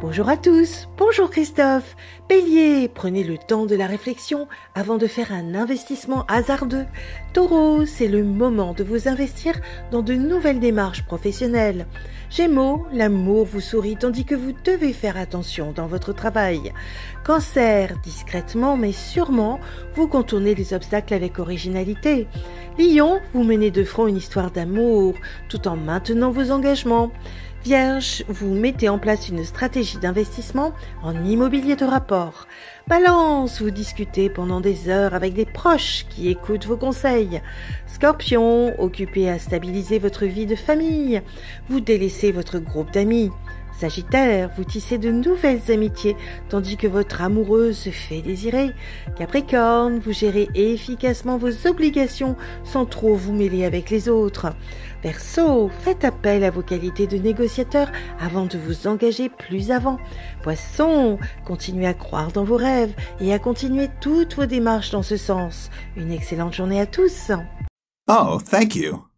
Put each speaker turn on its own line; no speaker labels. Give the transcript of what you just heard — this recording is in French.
Bonjour à tous, bonjour Christophe. Bélier, prenez le temps de la réflexion avant de faire un investissement hasardeux. Taureau, c'est le moment de vous investir dans de nouvelles démarches professionnelles. Gémeaux, l'amour vous sourit tandis que vous devez faire attention dans votre travail. Cancer, discrètement mais sûrement, vous contournez les obstacles avec originalité. Lion, vous menez de front une histoire d'amour tout en maintenant vos engagements. Vierge, vous mettez en place une stratégie d'investissement en immobilier de rapport. Balance, vous discutez pendant des heures avec des proches qui écoutent vos conseils. Scorpion, occupé à stabiliser votre vie de famille. Vous délaissez votre groupe d'amis. Sagittaire, vous tissez de nouvelles amitiés tandis que votre amoureux se fait désirer. Capricorne, vous gérez efficacement vos obligations sans trop vous mêler avec les autres. Verseau, faites appel à vos qualités de négociateur avant de vous engager plus avant. Poisson, continuez à croire dans vos rêves et à continuer toutes vos démarches dans ce sens. Une excellente journée à tous.
Oh, thank you.